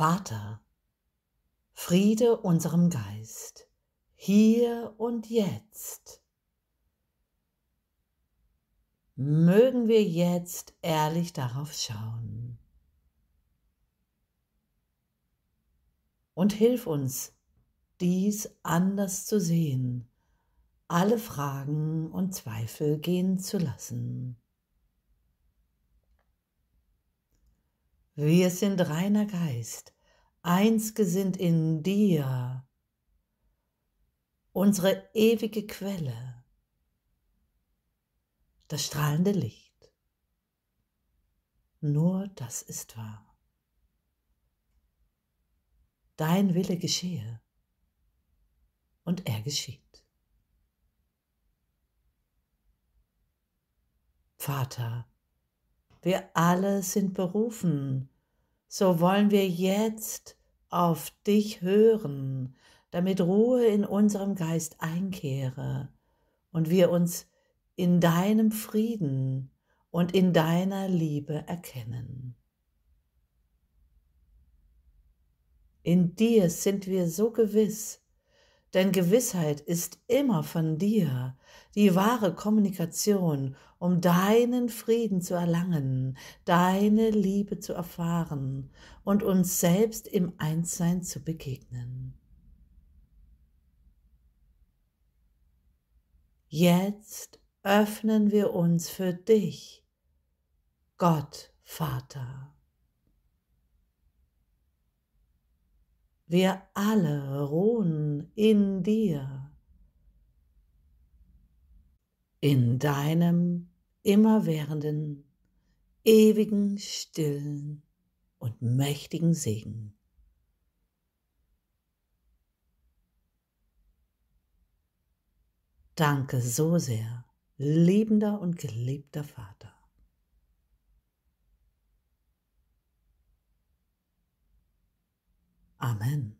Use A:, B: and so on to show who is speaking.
A: Vater, Friede unserem Geist, hier und jetzt. Mögen wir jetzt ehrlich darauf schauen. Und hilf uns, dies anders zu sehen, alle Fragen und Zweifel gehen zu lassen. Wir sind reiner Geist, eins gesinnt in dir, unsere ewige Quelle, das strahlende Licht. Nur das ist wahr. Dein Wille geschehe und er geschieht. Vater, wir alle sind berufen, so wollen wir jetzt auf dich hören, damit Ruhe in unserem Geist einkehre und wir uns in deinem Frieden und in deiner Liebe erkennen. In dir sind wir so gewiss, denn Gewissheit ist immer von dir, die wahre Kommunikation, um deinen Frieden zu erlangen, deine Liebe zu erfahren und uns selbst im Einssein zu begegnen. Jetzt öffnen wir uns für dich, Gott Vater. Wir alle ruhen in dir, in deinem immerwährenden, ewigen, stillen und mächtigen Segen. Danke so sehr, liebender und geliebter Vater. Amen.